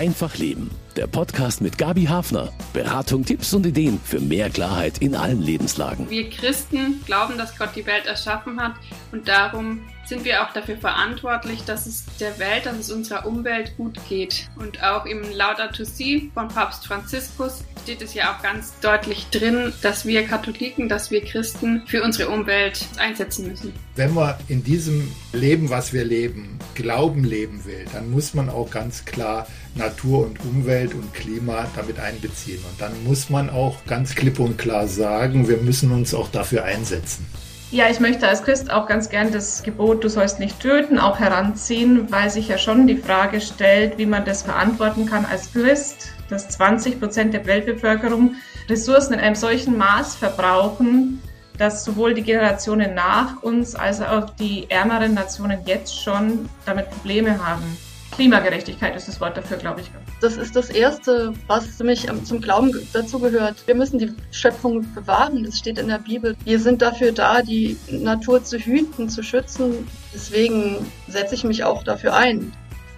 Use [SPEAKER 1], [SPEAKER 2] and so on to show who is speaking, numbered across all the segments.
[SPEAKER 1] Einfach Leben. Der Podcast mit Gabi Hafner. Beratung, Tipps und Ideen für mehr Klarheit in allen Lebenslagen.
[SPEAKER 2] Wir Christen glauben, dass Gott die Welt erschaffen hat und darum sind wir auch dafür verantwortlich, dass es der Welt, dass es unserer Umwelt gut geht. Und auch im Laudato Si von Papst Franziskus steht es ja auch ganz deutlich drin, dass wir Katholiken, dass wir Christen für unsere Umwelt einsetzen müssen.
[SPEAKER 3] Wenn man in diesem Leben, was wir leben, Glauben leben will, dann muss man auch ganz klar Natur und Umwelt und Klima damit einbeziehen. Und dann muss man auch ganz klipp und klar sagen, wir müssen uns auch dafür einsetzen.
[SPEAKER 4] Ja, ich möchte als Christ auch ganz gern das Gebot, du sollst nicht töten, auch heranziehen, weil sich ja schon die Frage stellt, wie man das verantworten kann als Christ, dass 20 Prozent der Weltbevölkerung Ressourcen in einem solchen Maß verbrauchen, dass sowohl die Generationen nach uns als auch die ärmeren Nationen jetzt schon damit Probleme haben. Klimagerechtigkeit ist das Wort dafür, glaube ich.
[SPEAKER 5] Das ist das Erste, was mich zum Glauben dazu gehört. Wir müssen die Schöpfung bewahren. Das steht in der Bibel. Wir sind dafür da, die Natur zu hüten, zu schützen. Deswegen setze ich mich auch dafür ein.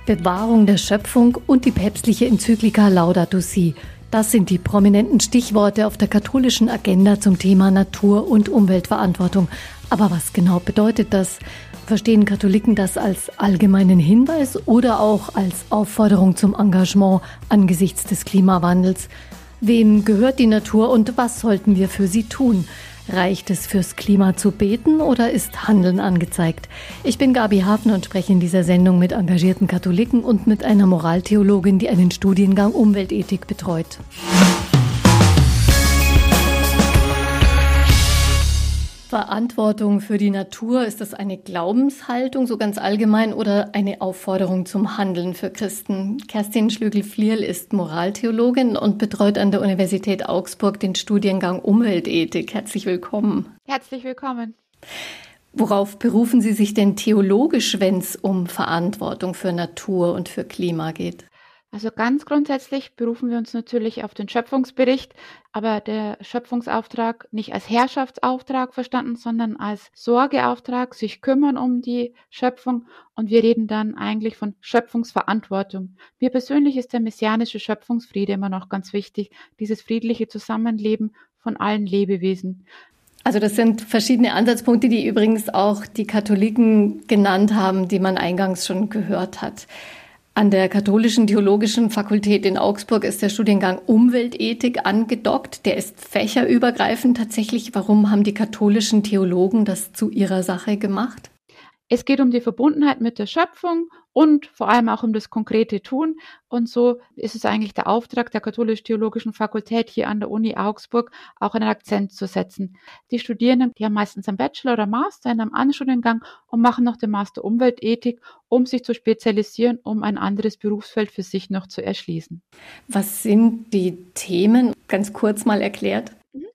[SPEAKER 6] Bewahrung der Schöpfung und die päpstliche Enzyklika Laudato Si. Das sind die prominenten Stichworte auf der katholischen Agenda zum Thema Natur- und Umweltverantwortung. Aber was genau bedeutet das? Verstehen Katholiken das als allgemeinen Hinweis oder auch als Aufforderung zum Engagement angesichts des Klimawandels? Wem gehört die Natur und was sollten wir für sie tun? Reicht es fürs Klima zu beten oder ist Handeln angezeigt? Ich bin Gabi Hafner und spreche in dieser Sendung mit engagierten Katholiken und mit einer Moraltheologin, die einen Studiengang Umweltethik betreut. Verantwortung für die Natur, ist das eine Glaubenshaltung, so ganz allgemein, oder eine Aufforderung zum Handeln für Christen? Kerstin Schlügel-Flierl ist Moraltheologin und betreut an der Universität Augsburg den Studiengang Umweltethik. Herzlich willkommen.
[SPEAKER 7] Herzlich willkommen.
[SPEAKER 6] Worauf berufen Sie sich denn theologisch, wenn es um Verantwortung für Natur und für Klima geht?
[SPEAKER 7] Also ganz grundsätzlich berufen wir uns natürlich auf den Schöpfungsbericht, aber der Schöpfungsauftrag nicht als Herrschaftsauftrag verstanden, sondern als Sorgeauftrag, sich kümmern um die Schöpfung und wir reden dann eigentlich von Schöpfungsverantwortung. Mir persönlich ist der messianische Schöpfungsfriede immer noch ganz wichtig, dieses friedliche Zusammenleben von allen Lebewesen.
[SPEAKER 6] Also das sind verschiedene Ansatzpunkte, die übrigens auch die Katholiken genannt haben, die man eingangs schon gehört hat. An der Katholischen Theologischen Fakultät in Augsburg ist der Studiengang Umweltethik angedockt. Der ist fächerübergreifend tatsächlich. Warum haben die katholischen Theologen das zu ihrer Sache gemacht?
[SPEAKER 7] Es geht um die Verbundenheit mit der Schöpfung und vor allem auch um das konkrete Tun. Und so ist es eigentlich der Auftrag der Katholisch-Theologischen Fakultät hier an der Uni Augsburg, auch einen Akzent zu setzen. Die Studierenden, die haben meistens einen Bachelor oder Master in einem Anstudiengang und machen noch den Master Umweltethik, um sich zu spezialisieren, um ein anderes Berufsfeld für sich noch zu erschließen.
[SPEAKER 6] Was sind die Themen? Ganz kurz mal erklärt.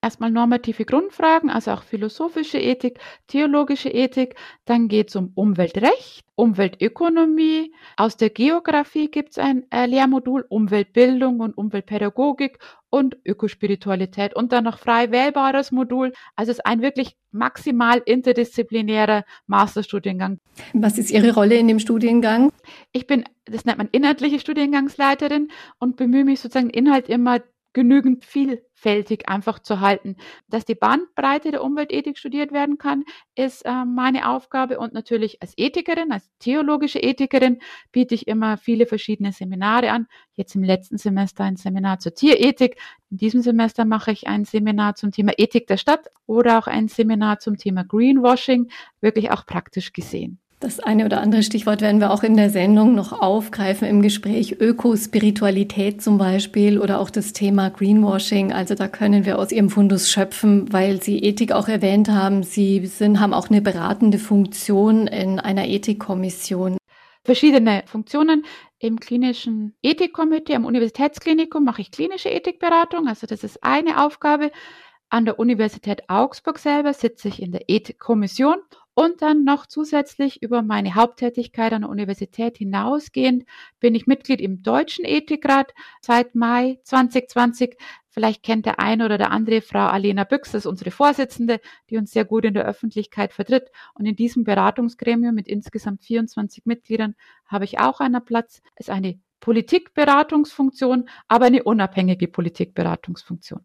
[SPEAKER 7] Erstmal normative Grundfragen, also auch philosophische Ethik, theologische Ethik. Dann geht es um Umweltrecht, Umweltökonomie. Aus der Geografie gibt es ein äh, Lehrmodul Umweltbildung und Umweltpädagogik und Ökospiritualität und dann noch frei wählbares Modul. Also es ist ein wirklich maximal interdisziplinärer Masterstudiengang.
[SPEAKER 6] Was ist Ihre Rolle in dem Studiengang?
[SPEAKER 7] Ich bin, das nennt man inhaltliche Studiengangsleiterin und bemühe mich sozusagen Inhalt immer genügend vielfältig einfach zu halten. Dass die Bandbreite der Umweltethik studiert werden kann, ist äh, meine Aufgabe und natürlich als Ethikerin, als theologische Ethikerin biete ich immer viele verschiedene Seminare an. Jetzt im letzten Semester ein Seminar zur Tierethik. In diesem Semester mache ich ein Seminar zum Thema Ethik der Stadt oder auch ein Seminar zum Thema Greenwashing, wirklich auch praktisch gesehen.
[SPEAKER 6] Das eine oder andere Stichwort werden wir auch in der Sendung noch aufgreifen im Gespräch. Ökospiritualität zum Beispiel oder auch das Thema Greenwashing. Also da können wir aus Ihrem Fundus schöpfen, weil Sie Ethik auch erwähnt haben. Sie sind, haben auch eine beratende Funktion in einer Ethikkommission.
[SPEAKER 7] Verschiedene Funktionen. Im klinischen Ethikkomitee am Universitätsklinikum mache ich klinische Ethikberatung. Also das ist eine Aufgabe. An der Universität Augsburg selber sitze ich in der Ethikkommission und dann noch zusätzlich über meine Haupttätigkeit an der Universität hinausgehend bin ich Mitglied im Deutschen Ethikrat seit Mai 2020. Vielleicht kennt der eine oder der andere Frau Alena Büchs, das ist unsere Vorsitzende, die uns sehr gut in der Öffentlichkeit vertritt. Und in diesem Beratungsgremium mit insgesamt 24 Mitgliedern habe ich auch einen Platz. Es ist eine Politikberatungsfunktion, aber eine unabhängige Politikberatungsfunktion.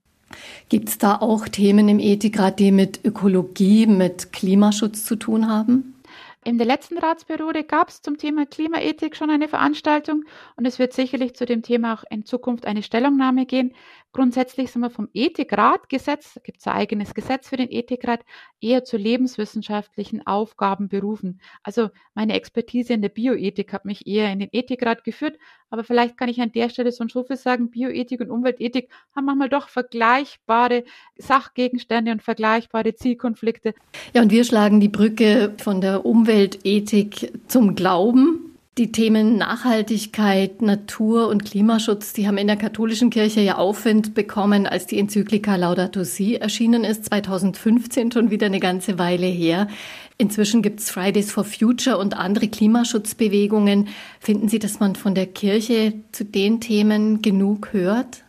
[SPEAKER 6] Gibt es da auch Themen im Ethikrat, die mit Ökologie, mit Klimaschutz zu tun haben?
[SPEAKER 7] In der letzten Ratsperiode gab es zum Thema Klimaethik schon eine Veranstaltung und es wird sicherlich zu dem Thema auch in Zukunft eine Stellungnahme gehen. Grundsätzlich sind wir vom Ethikratgesetz, gibt es ein eigenes Gesetz für den Ethikrat, eher zu lebenswissenschaftlichen Aufgaben berufen. Also meine Expertise in der Bioethik hat mich eher in den Ethikrat geführt, aber vielleicht kann ich an der Stelle so ein Schufel sagen, Bioethik und Umweltethik haben manchmal doch vergleichbare Sachgegenstände und vergleichbare Zielkonflikte.
[SPEAKER 6] Ja, und wir schlagen die Brücke von der Umweltethik zum Glauben. Die Themen Nachhaltigkeit, Natur und Klimaschutz, die haben in der katholischen Kirche ja Aufwind bekommen, als die Enzyklika Laudato Si erschienen ist, 2015 schon wieder eine ganze Weile her. Inzwischen gibt es Fridays for Future und andere Klimaschutzbewegungen. Finden Sie, dass man von der Kirche zu den Themen genug hört?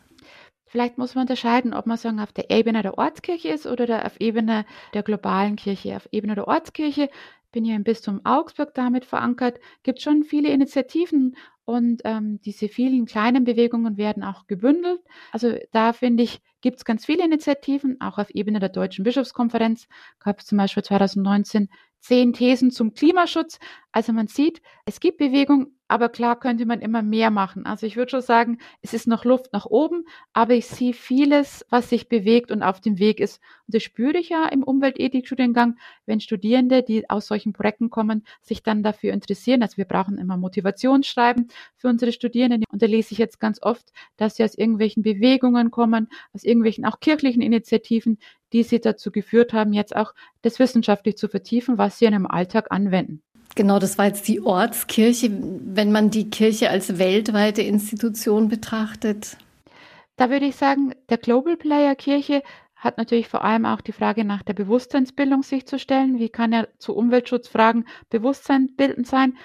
[SPEAKER 7] Vielleicht muss man unterscheiden, ob man sagen, auf der Ebene der Ortskirche ist oder auf Ebene der globalen Kirche. Auf Ebene der Ortskirche bin ja im Bistum Augsburg damit verankert, gibt schon viele Initiativen und ähm, diese vielen kleinen Bewegungen werden auch gebündelt. Also da finde ich, gibt es ganz viele Initiativen, auch auf Ebene der Deutschen Bischofskonferenz gab es zum Beispiel 2019 zehn Thesen zum Klimaschutz. Also man sieht, es gibt Bewegung, aber klar könnte man immer mehr machen. Also ich würde schon sagen, es ist noch Luft nach oben, aber ich sehe vieles, was sich bewegt und auf dem Weg ist. Und das spüre ich ja im Umweltethik-Studiengang, wenn Studierende, die aus solchen Projekten kommen, sich dann dafür interessieren. Also wir brauchen immer Motivationsschreiben für unsere Studierenden. Und da lese ich jetzt ganz oft, dass sie aus irgendwelchen Bewegungen kommen, aus irgendwelchen auch kirchlichen Initiativen, die sie dazu geführt haben, jetzt auch das wissenschaftlich zu vertiefen, was sie in ihrem Alltag anwenden.
[SPEAKER 6] Genau, das war jetzt die Ortskirche, wenn man die Kirche als weltweite Institution betrachtet.
[SPEAKER 7] Da würde ich sagen, der Global Player Kirche hat natürlich vor allem auch die Frage nach der Bewusstseinsbildung sich zu stellen. Wie kann er zu Umweltschutzfragen bewusstseinsbildend sein?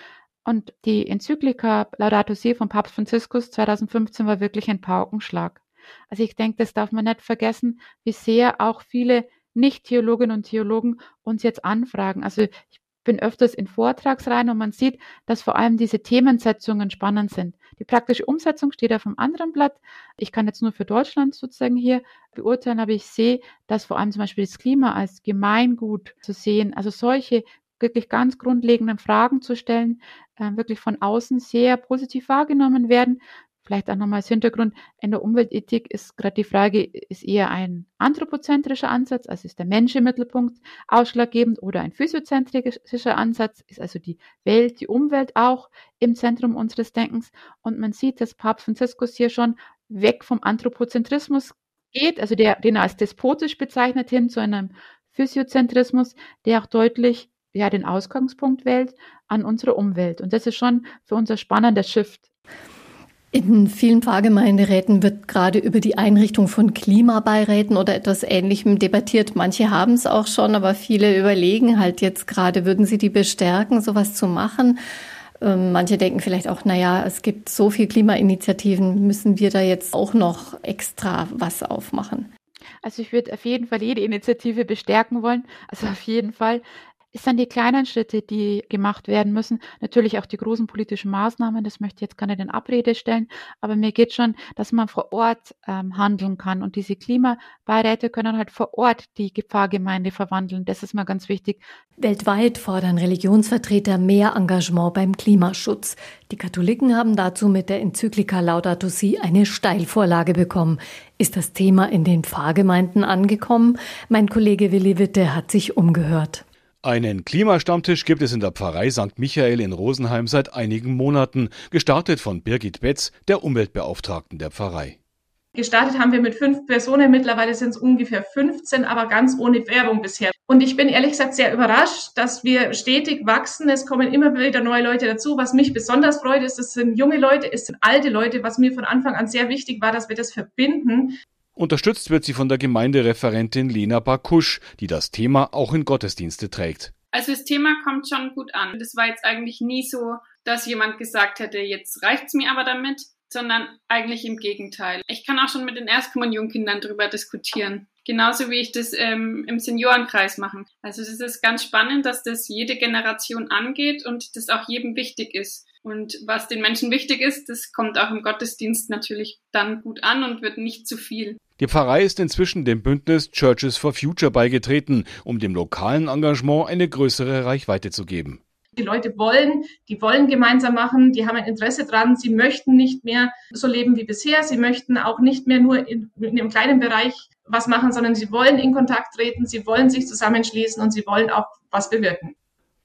[SPEAKER 7] Und die Enzyklika Laudato Si von Papst Franziskus 2015 war wirklich ein Paukenschlag. Also ich denke, das darf man nicht vergessen, wie sehr auch viele Nicht-Theologinnen und Theologen uns jetzt anfragen. Also ich bin öfters in Vortragsreihen und man sieht, dass vor allem diese Themensetzungen spannend sind. Die praktische Umsetzung steht auf einem anderen Blatt. Ich kann jetzt nur für Deutschland sozusagen hier beurteilen, aber ich sehe, dass vor allem zum Beispiel das Klima als Gemeingut zu sehen, also solche wirklich ganz grundlegenden Fragen zu stellen, äh, wirklich von außen sehr positiv wahrgenommen werden, Vielleicht auch nochmal als Hintergrund, in der Umweltethik ist gerade die Frage, ist eher ein anthropozentrischer Ansatz, also ist der Mensch im Mittelpunkt ausschlaggebend oder ein physiozentrischer Ansatz, ist also die Welt, die Umwelt auch im Zentrum unseres Denkens. Und man sieht, dass Papst Franziskus hier schon weg vom Anthropozentrismus geht, also der, den er als despotisch bezeichnet, hin zu einem Physiozentrismus, der auch deutlich ja, den Ausgangspunkt wählt an unsere Umwelt. Und das ist schon für unser spannender Shift.
[SPEAKER 6] In vielen Pfarrgemeinderäten wird gerade über die Einrichtung von Klimabeiräten oder etwas Ähnlichem debattiert. Manche haben es auch schon, aber viele überlegen halt jetzt gerade, würden sie die bestärken, sowas zu machen? Ähm, manche denken vielleicht auch, naja, es gibt so viele Klimainitiativen, müssen wir da jetzt auch noch extra was aufmachen?
[SPEAKER 7] Also ich würde auf jeden Fall jede Initiative bestärken wollen. Also auf jeden Fall es sind die kleinen Schritte, die gemacht werden müssen. Natürlich auch die großen politischen Maßnahmen, das möchte ich jetzt gar nicht in Abrede stellen, aber mir geht schon, dass man vor Ort ähm, handeln kann und diese Klimabeiräte können halt vor Ort die Gefahrgemeinde verwandeln. Das ist mal ganz wichtig.
[SPEAKER 6] Weltweit fordern Religionsvertreter mehr Engagement beim Klimaschutz. Die Katholiken haben dazu mit der Enzyklika Laudato Si eine Steilvorlage bekommen. Ist das Thema in den Pfarrgemeinden angekommen? Mein Kollege Willi Witte hat sich umgehört.
[SPEAKER 8] Einen Klimastammtisch gibt es in der Pfarrei St. Michael in Rosenheim seit einigen Monaten, gestartet von Birgit Betz, der Umweltbeauftragten der Pfarrei.
[SPEAKER 4] Gestartet haben wir mit fünf Personen, mittlerweile sind es ungefähr 15, aber ganz ohne Werbung bisher. Und ich bin ehrlich gesagt sehr überrascht, dass wir stetig wachsen. Es kommen immer wieder neue Leute dazu. Was mich besonders freut, ist, es sind junge Leute, es sind alte Leute, was mir von Anfang an sehr wichtig war, dass wir das verbinden.
[SPEAKER 8] Unterstützt wird sie von der Gemeindereferentin Lena Bakusch, die das Thema auch in Gottesdienste trägt.
[SPEAKER 2] Also das Thema kommt schon gut an. Das war jetzt eigentlich nie so, dass jemand gesagt hätte, jetzt reicht's mir aber damit, sondern eigentlich im Gegenteil. Ich kann auch schon mit den Erstkommunionkindern darüber diskutieren. Genauso wie ich das ähm, im Seniorenkreis mache. Also es ist ganz spannend, dass das jede Generation angeht und das auch jedem wichtig ist. Und was den Menschen wichtig ist, das kommt auch im Gottesdienst natürlich dann gut an und wird nicht zu viel.
[SPEAKER 8] Die Pfarrei ist inzwischen dem Bündnis Churches for Future beigetreten, um dem lokalen Engagement eine größere Reichweite zu geben.
[SPEAKER 4] Die Leute wollen, die wollen gemeinsam machen, die haben ein Interesse dran, sie möchten nicht mehr so leben wie bisher, sie möchten auch nicht mehr nur in, in einem kleinen Bereich was machen, sondern sie wollen in Kontakt treten, sie wollen sich zusammenschließen und sie wollen auch was bewirken.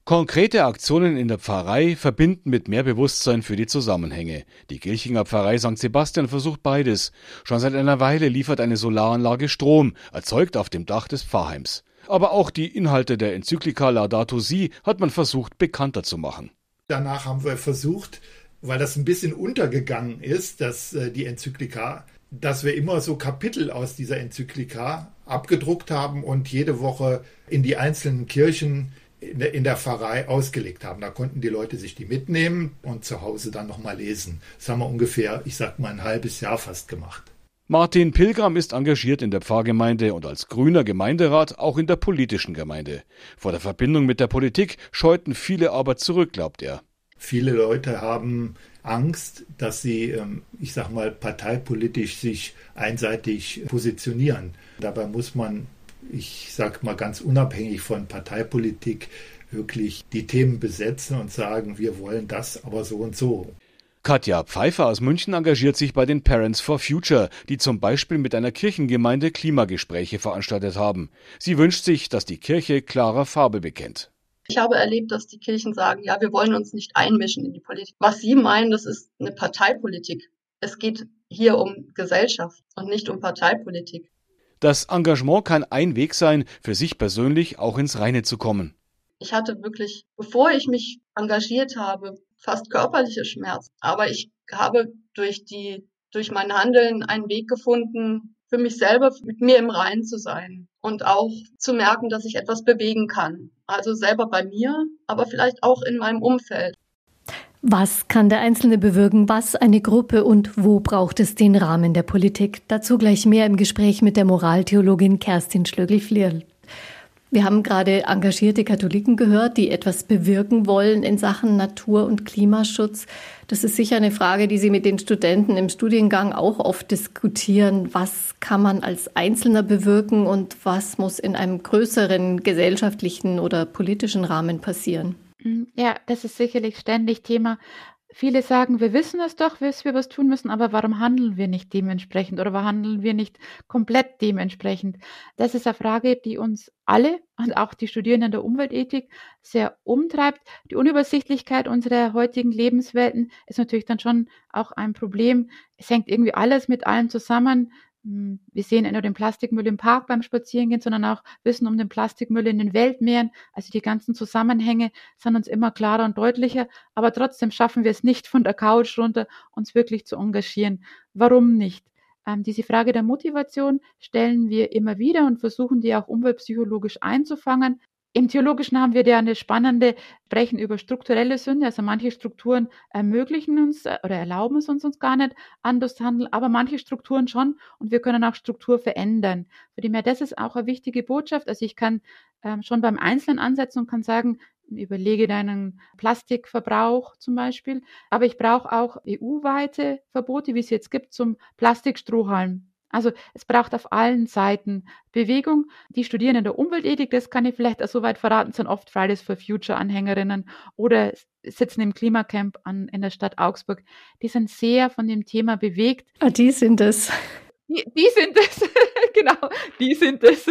[SPEAKER 8] Konkrete Aktionen in der Pfarrei verbinden mit mehr Bewusstsein für die Zusammenhänge. Die Kirchinger Pfarrei St. Sebastian versucht beides. Schon seit einer Weile liefert eine Solaranlage Strom, erzeugt auf dem Dach des Pfarrheims. Aber auch die Inhalte der Enzyklika Laudato Si hat man versucht bekannter zu machen.
[SPEAKER 3] Danach haben wir versucht, weil das ein bisschen untergegangen ist, dass äh, die Enzyklika, dass wir immer so Kapitel aus dieser Enzyklika abgedruckt haben und jede Woche in die einzelnen Kirchen in der Pfarrei ausgelegt haben. Da konnten die Leute sich die mitnehmen und zu Hause dann nochmal lesen. Das haben wir ungefähr, ich sag mal, ein halbes Jahr fast gemacht.
[SPEAKER 8] Martin Pilgram ist engagiert in der Pfarrgemeinde und als grüner Gemeinderat auch in der politischen Gemeinde. Vor der Verbindung mit der Politik scheuten viele aber zurück, glaubt er.
[SPEAKER 3] Viele Leute haben Angst, dass sie, ähm, ich sag mal, parteipolitisch sich einseitig positionieren. Dabei muss man ich sage mal ganz unabhängig von Parteipolitik, wirklich die Themen besetzen und sagen, wir wollen das aber so und so.
[SPEAKER 8] Katja Pfeiffer aus München engagiert sich bei den Parents for Future, die zum Beispiel mit einer Kirchengemeinde Klimagespräche veranstaltet haben. Sie wünscht sich, dass die Kirche klarer Farbe bekennt.
[SPEAKER 5] Ich habe erlebt, dass die Kirchen sagen, ja, wir wollen uns nicht einmischen in die Politik. Was sie meinen, das ist eine Parteipolitik. Es geht hier um Gesellschaft und nicht um Parteipolitik.
[SPEAKER 8] Das Engagement kann ein Weg sein, für sich persönlich auch ins Reine zu kommen.
[SPEAKER 5] Ich hatte wirklich, bevor ich mich engagiert habe, fast körperliche Schmerzen. Aber ich habe durch die, durch mein Handeln einen Weg gefunden, für mich selber mit mir im Reinen zu sein und auch zu merken, dass ich etwas bewegen kann. Also selber bei mir, aber vielleicht auch in meinem Umfeld.
[SPEAKER 6] Was kann der Einzelne bewirken, was eine Gruppe und wo braucht es den Rahmen der Politik? Dazu gleich mehr im Gespräch mit der Moraltheologin Kerstin Schlögel-Flierl. Wir haben gerade engagierte Katholiken gehört, die etwas bewirken wollen in Sachen Natur- und Klimaschutz. Das ist sicher eine Frage, die Sie mit den Studenten im Studiengang auch oft diskutieren. Was kann man als Einzelner bewirken und was muss in einem größeren gesellschaftlichen oder politischen Rahmen passieren?
[SPEAKER 7] Mm, ja, das ist sicherlich ständig Thema. Viele sagen, wir wissen es doch, dass wir was tun müssen, aber warum handeln wir nicht dementsprechend oder warum handeln wir nicht komplett dementsprechend? Das ist eine Frage, die uns alle und auch die Studierenden der Umweltethik sehr umtreibt. Die Unübersichtlichkeit unserer heutigen Lebenswelten ist natürlich dann schon auch ein Problem. Es hängt irgendwie alles mit allem zusammen. Hm, wir sehen nicht nur den Plastikmüll im Park beim Spazierengehen, sondern auch Wissen um den Plastikmüll in den Weltmeeren. Also die ganzen Zusammenhänge sind uns immer klarer und deutlicher. Aber trotzdem schaffen wir es nicht von der Couch runter, uns wirklich zu engagieren. Warum nicht? Ähm, diese Frage der Motivation stellen wir immer wieder und versuchen die auch umweltpsychologisch einzufangen. Im Theologischen haben wir ja eine spannende Sprechen über strukturelle Sünde. Also manche Strukturen ermöglichen uns äh, oder erlauben es uns, uns gar nicht anders zu handeln, aber manche Strukturen schon und wir können auch Struktur verändern. Für die mehr, das ist auch eine wichtige Botschaft. Also ich kann ähm, schon beim Einzelnen ansetzen und kann sagen, überlege deinen Plastikverbrauch zum Beispiel. Aber ich brauche auch EU-weite Verbote, wie es jetzt gibt, zum Plastikstrohhalm. Also es braucht auf allen Seiten Bewegung. Die Studierenden der Umweltethik, das kann ich vielleicht auch soweit verraten, sind oft Fridays for Future Anhängerinnen oder sitzen im Klimacamp an, in der Stadt Augsburg. Die sind sehr von dem Thema bewegt.
[SPEAKER 6] Ah, die sind es.
[SPEAKER 7] Die, die sind es, genau, die sind es.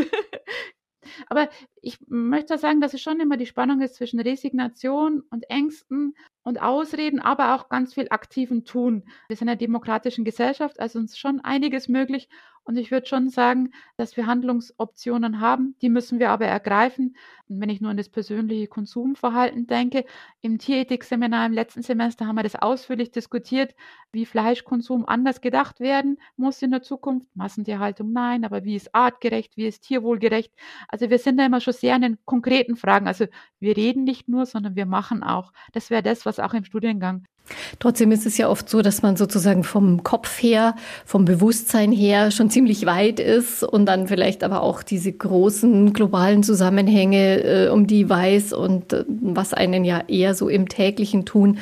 [SPEAKER 7] Aber ich möchte sagen, dass es schon immer die Spannung ist zwischen Resignation und Ängsten und Ausreden, aber auch ganz viel aktiven Tun. Wir sind in einer demokratischen Gesellschaft, also uns schon einiges möglich. Und ich würde schon sagen, dass wir Handlungsoptionen haben, die müssen wir aber ergreifen. Und wenn ich nur an das persönliche Konsumverhalten denke, im Tierethik-Seminar im letzten Semester haben wir das ausführlich diskutiert, wie Fleischkonsum anders gedacht werden muss in der Zukunft. Massentierhaltung nein, aber wie ist artgerecht, wie ist tierwohlgerecht? Also wir sind da immer schon sehr an den konkreten Fragen. Also wir reden nicht nur, sondern wir machen auch. Das wäre das, was auch im Studiengang
[SPEAKER 6] Trotzdem ist es ja oft so, dass man sozusagen vom Kopf her, vom Bewusstsein her schon ziemlich weit ist und dann vielleicht aber auch diese großen globalen Zusammenhänge äh, um die weiß und äh, was einen ja eher so im täglichen Tun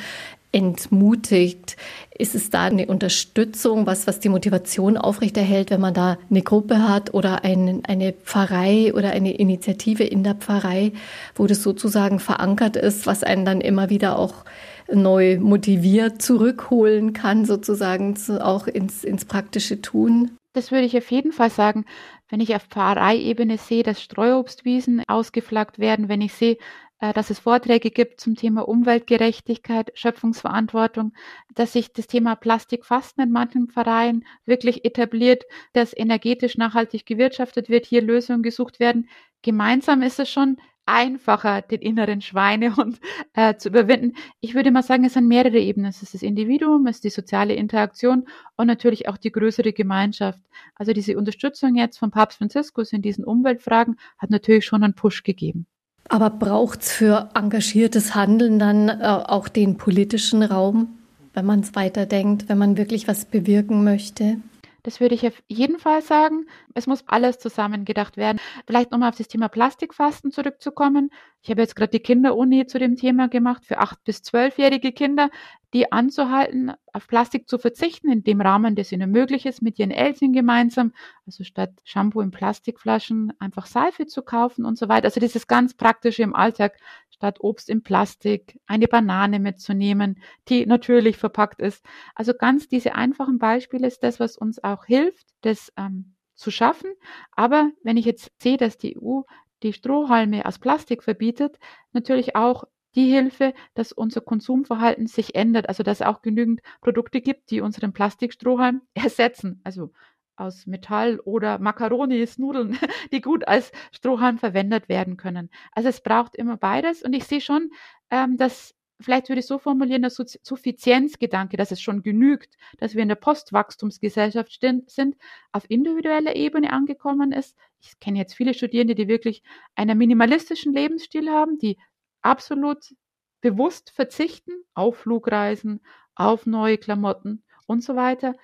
[SPEAKER 6] entmutigt. Ist es da eine Unterstützung, was, was die Motivation aufrechterhält, wenn man da eine Gruppe hat oder ein, eine Pfarrei oder eine Initiative in der Pfarrei, wo das sozusagen verankert ist, was einen dann immer wieder auch neu motiviert zurückholen kann, sozusagen auch ins, ins praktische Tun?
[SPEAKER 7] Das würde ich auf jeden Fall sagen. Wenn ich auf Pfarreiebene sehe, dass Streuobstwiesen ausgeflaggt werden, wenn ich sehe, dass es Vorträge gibt zum Thema Umweltgerechtigkeit, Schöpfungsverantwortung, dass sich das Thema Plastikfasten in manchen Vereinen wirklich etabliert, dass energetisch nachhaltig gewirtschaftet wird, hier Lösungen gesucht werden. Gemeinsam ist es schon einfacher, den inneren Schweinehund äh, zu überwinden. Ich würde mal sagen, es sind mehrere Ebenen. Es ist das Individuum, es ist die soziale Interaktion und natürlich auch die größere Gemeinschaft. Also diese Unterstützung jetzt von Papst Franziskus in diesen Umweltfragen hat natürlich schon einen Push gegeben.
[SPEAKER 6] Aber braucht es für engagiertes Handeln dann äh, auch den politischen Raum, wenn man es weiterdenkt, wenn man wirklich was bewirken möchte?
[SPEAKER 7] Das würde ich auf jeden Fall sagen. Es muss alles zusammengedacht werden. Vielleicht nochmal auf das Thema Plastikfasten zurückzukommen. Ich habe jetzt gerade die Kinderuni zu dem Thema gemacht für acht bis zwölfjährige Kinder, die anzuhalten, auf Plastik zu verzichten, in dem Rahmen, das ihnen möglich ist, mit ihren Eltern gemeinsam. Also statt Shampoo in Plastikflaschen einfach Seife zu kaufen und so weiter. Also dieses ganz praktische im Alltag, statt Obst in Plastik, eine Banane mitzunehmen, die natürlich verpackt ist. Also ganz diese einfachen Beispiele ist das, was uns auch hilft, das ähm, zu schaffen. Aber wenn ich jetzt sehe, dass die EU die Strohhalme aus Plastik verbietet, natürlich auch die Hilfe, dass unser Konsumverhalten sich ändert, also dass es auch genügend Produkte gibt, die unseren Plastikstrohhalm ersetzen, also aus Metall oder Makaronis, Nudeln, die gut als Strohhalm verwendet werden können. Also es braucht immer beides und ich sehe schon, ähm, dass vielleicht würde ich so formulieren, der Suffizienzgedanke, dass es schon genügt, dass wir in der Postwachstumsgesellschaft sind, auf individueller Ebene angekommen ist. Ich kenne jetzt viele Studierende, die wirklich einen minimalistischen Lebensstil haben, die absolut bewusst verzichten auf Flugreisen, auf neue Klamotten und so weiter.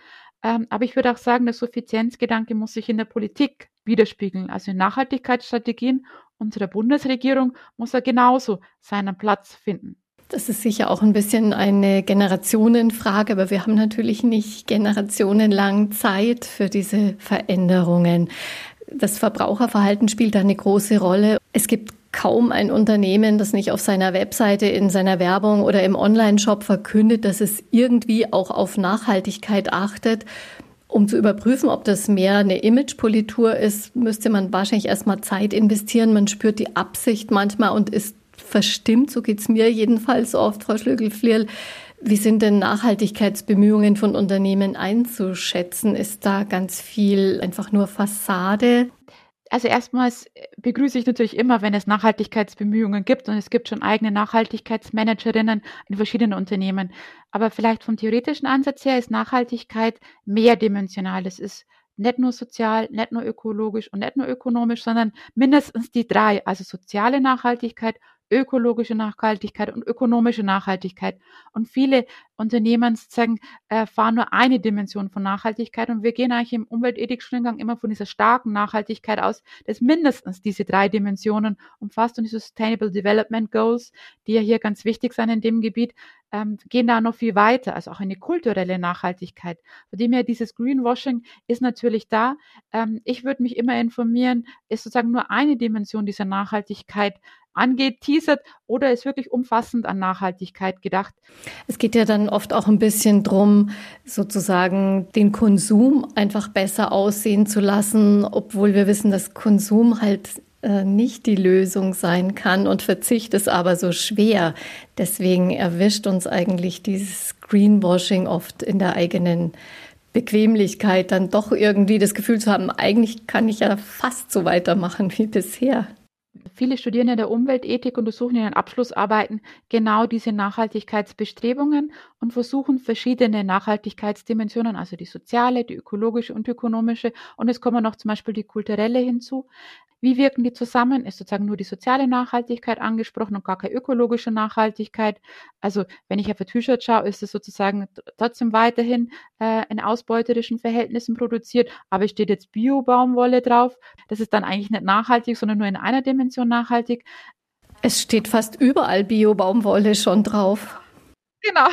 [SPEAKER 7] Ähm, aber ich würde auch sagen, der Suffizienzgedanke muss sich in der Politik widerspiegeln. Also in Nachhaltigkeitsstrategien unserer Bundesregierung muss er genauso seinen Platz finden.
[SPEAKER 6] Das ist sicher auch ein bisschen eine Generationenfrage, aber wir haben natürlich nicht generationenlang Zeit für diese Veränderungen. Das Verbraucherverhalten spielt da eine große Rolle. Es gibt kaum ein Unternehmen, das nicht auf seiner Webseite, in seiner Werbung oder im Online-Shop verkündet, dass es irgendwie auch auf Nachhaltigkeit achtet. Um zu überprüfen, ob das mehr eine Imagepolitur ist, müsste man wahrscheinlich erstmal Zeit investieren. Man spürt die Absicht manchmal und ist verstimmt. So geht es mir jedenfalls oft, Frau Schlögel-Flierl. Wie sind denn Nachhaltigkeitsbemühungen von Unternehmen einzuschätzen? Ist da ganz viel einfach nur Fassade?
[SPEAKER 7] Also erstmals äh, begrüße ich natürlich immer, wenn es Nachhaltigkeitsbemühungen gibt und es gibt schon eigene Nachhaltigkeitsmanagerinnen in verschiedenen Unternehmen. Aber vielleicht vom theoretischen Ansatz her ist Nachhaltigkeit mehrdimensional. Es ist nicht nur sozial, nicht nur ökologisch und nicht nur ökonomisch, sondern mindestens die drei, also soziale Nachhaltigkeit, ökologische Nachhaltigkeit und ökonomische Nachhaltigkeit. Und viele Unternehmen sagen, äh, fahren nur eine Dimension von Nachhaltigkeit. Und wir gehen eigentlich im Umweltethik-Studiengang immer von dieser starken Nachhaltigkeit aus, dass mindestens diese drei Dimensionen umfasst. Und die Sustainable Development Goals, die ja hier ganz wichtig sind in dem Gebiet, ähm, gehen da noch viel weiter, also auch eine kulturelle Nachhaltigkeit. Von dem her, dieses Greenwashing ist natürlich da. Ähm, ich würde mich immer informieren, ist sozusagen nur eine Dimension dieser Nachhaltigkeit angeht, teasert oder ist wirklich umfassend an Nachhaltigkeit gedacht?
[SPEAKER 6] Es geht ja dann oft auch ein bisschen drum, sozusagen den Konsum einfach besser aussehen zu lassen, obwohl wir wissen, dass Konsum halt äh, nicht die Lösung sein kann und Verzicht ist aber so schwer. Deswegen erwischt uns eigentlich dieses Greenwashing oft in der eigenen Bequemlichkeit, dann doch irgendwie das Gefühl zu haben, eigentlich kann ich ja fast so weitermachen wie bisher.
[SPEAKER 7] Viele Studierende der Umweltethik untersuchen in ihren Abschlussarbeiten genau diese Nachhaltigkeitsbestrebungen und versuchen verschiedene Nachhaltigkeitsdimensionen, also die soziale, die ökologische und ökonomische. Und es kommen noch zum Beispiel die kulturelle hinzu. Wie wirken die zusammen? Ist sozusagen nur die soziale Nachhaltigkeit angesprochen und gar keine ökologische Nachhaltigkeit? Also wenn ich auf ein T-Shirt schaue, ist es sozusagen trotzdem weiterhin äh, in ausbeuterischen Verhältnissen produziert, aber es steht jetzt Bio-Baumwolle drauf. Das ist dann eigentlich nicht nachhaltig, sondern nur in einer Dimension nachhaltig.
[SPEAKER 6] Es steht fast überall Bio-Baumwolle schon drauf.
[SPEAKER 7] Genau.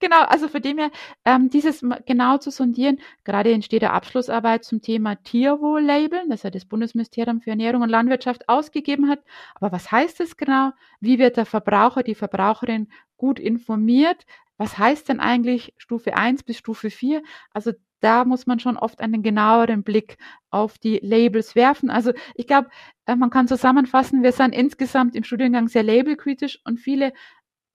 [SPEAKER 7] Genau, also für dem her, ähm, dieses genau zu sondieren, gerade entsteht der Abschlussarbeit zum Thema Tierwohl-Labeln, das ja das Bundesministerium für Ernährung und Landwirtschaft ausgegeben hat. Aber was heißt das genau? Wie wird der Verbraucher, die Verbraucherin gut informiert? Was heißt denn eigentlich Stufe 1 bis Stufe 4? Also da muss man schon oft einen genaueren Blick auf die Labels werfen. Also ich glaube, äh, man kann zusammenfassen, wir sind insgesamt im Studiengang sehr labelkritisch und viele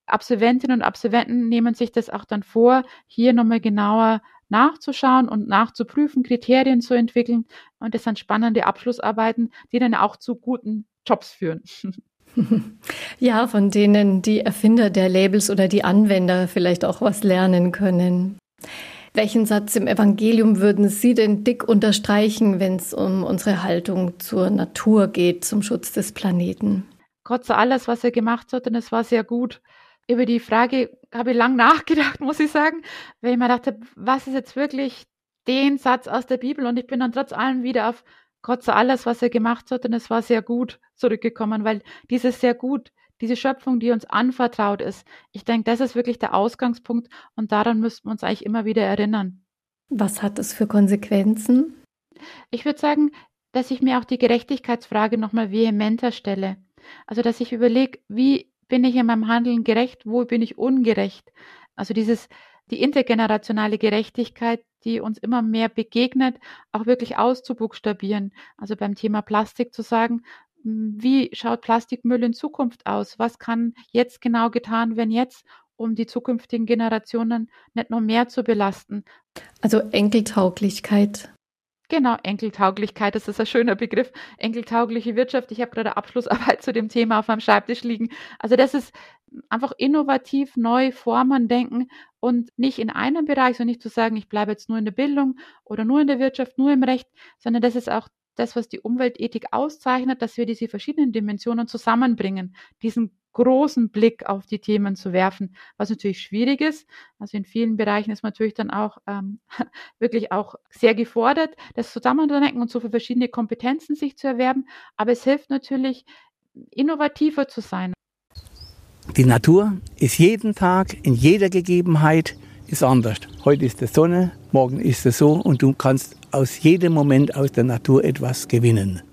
[SPEAKER 7] Absolventinnen und Absolventen nehmen sich das auch dann vor, hier nochmal genauer nachzuschauen und nachzuprüfen, Kriterien zu entwickeln. Und das sind spannende Abschlussarbeiten, die dann auch zu guten Jobs führen.
[SPEAKER 6] Ja, von denen die Erfinder der Labels oder die Anwender vielleicht auch was lernen können. Welchen Satz im Evangelium würden Sie denn dick unterstreichen, wenn es um unsere Haltung zur Natur geht, zum Schutz des Planeten?
[SPEAKER 7] Gott sei alles, was er gemacht hat, und es war sehr gut über die Frage habe ich lang nachgedacht, muss ich sagen, weil ich mir dachte, was ist jetzt wirklich den Satz aus der Bibel? Und ich bin dann trotz allem wieder auf Gott sei alles, was er gemacht hat, und es war sehr gut zurückgekommen, weil dieses sehr gut, diese Schöpfung, die uns anvertraut ist, ich denke, das ist wirklich der Ausgangspunkt und daran müssten wir uns eigentlich immer wieder erinnern.
[SPEAKER 6] Was hat das für Konsequenzen?
[SPEAKER 7] Ich würde sagen, dass ich mir auch die Gerechtigkeitsfrage nochmal vehementer stelle. Also, dass ich überlege, wie bin ich in meinem Handeln gerecht, wo bin ich ungerecht? Also dieses, die intergenerationale Gerechtigkeit, die uns immer mehr begegnet, auch wirklich auszubuchstabieren. Also beim Thema Plastik zu sagen, hm, wie schaut Plastikmüll in Zukunft aus? Was kann jetzt genau getan werden jetzt, um die zukünftigen Generationen nicht noch mehr zu belasten?
[SPEAKER 6] Also Enkeltauglichkeit.
[SPEAKER 7] Genau, Enkeltauglichkeit, das ist ein schöner Begriff. Enkeltaugliche Wirtschaft. Ich habe gerade Abschlussarbeit zu dem Thema auf meinem Schreibtisch liegen. Also das ist einfach innovativ, neu Formen denken und nicht in einem Bereich, sondern nicht zu sagen, ich bleibe jetzt nur in der Bildung oder nur in der Wirtschaft, nur im Recht, sondern das ist auch das, was die Umweltethik auszeichnet, dass wir diese verschiedenen Dimensionen zusammenbringen, diesen großen Blick auf die Themen zu werfen, was natürlich schwierig ist. Also in vielen Bereichen ist man natürlich dann auch ähm, wirklich auch sehr gefordert, das zusammenzudenken und so für verschiedene Kompetenzen sich zu erwerben. Aber es hilft natürlich, innovativer zu sein.
[SPEAKER 9] Die Natur ist jeden Tag, in jeder Gegebenheit, ist anders. Heute ist die Sonne, morgen ist es so und du kannst aus jedem Moment aus der Natur etwas gewinnen.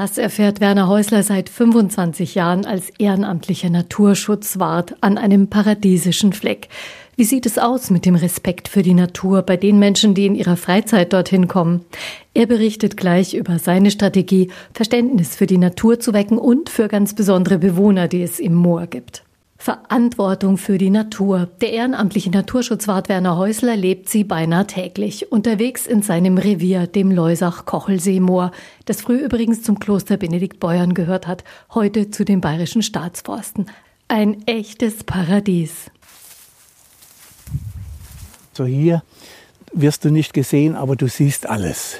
[SPEAKER 6] Das erfährt Werner Häusler seit 25 Jahren als ehrenamtlicher Naturschutzwart an einem paradiesischen Fleck. Wie sieht es aus mit dem Respekt für die Natur bei den Menschen, die in ihrer Freizeit dorthin kommen? Er berichtet gleich über seine Strategie, Verständnis für die Natur zu wecken und für ganz besondere Bewohner, die es im Moor gibt. Verantwortung für die Natur. Der ehrenamtliche Naturschutzwart Werner Häusler lebt sie beinahe täglich. Unterwegs in seinem Revier, dem Leusach-Kochelseemoor, das früher übrigens zum Kloster Benedikt Beuern gehört hat, heute zu den bayerischen Staatsforsten. Ein echtes Paradies.
[SPEAKER 9] So hier wirst du nicht gesehen, aber du siehst alles.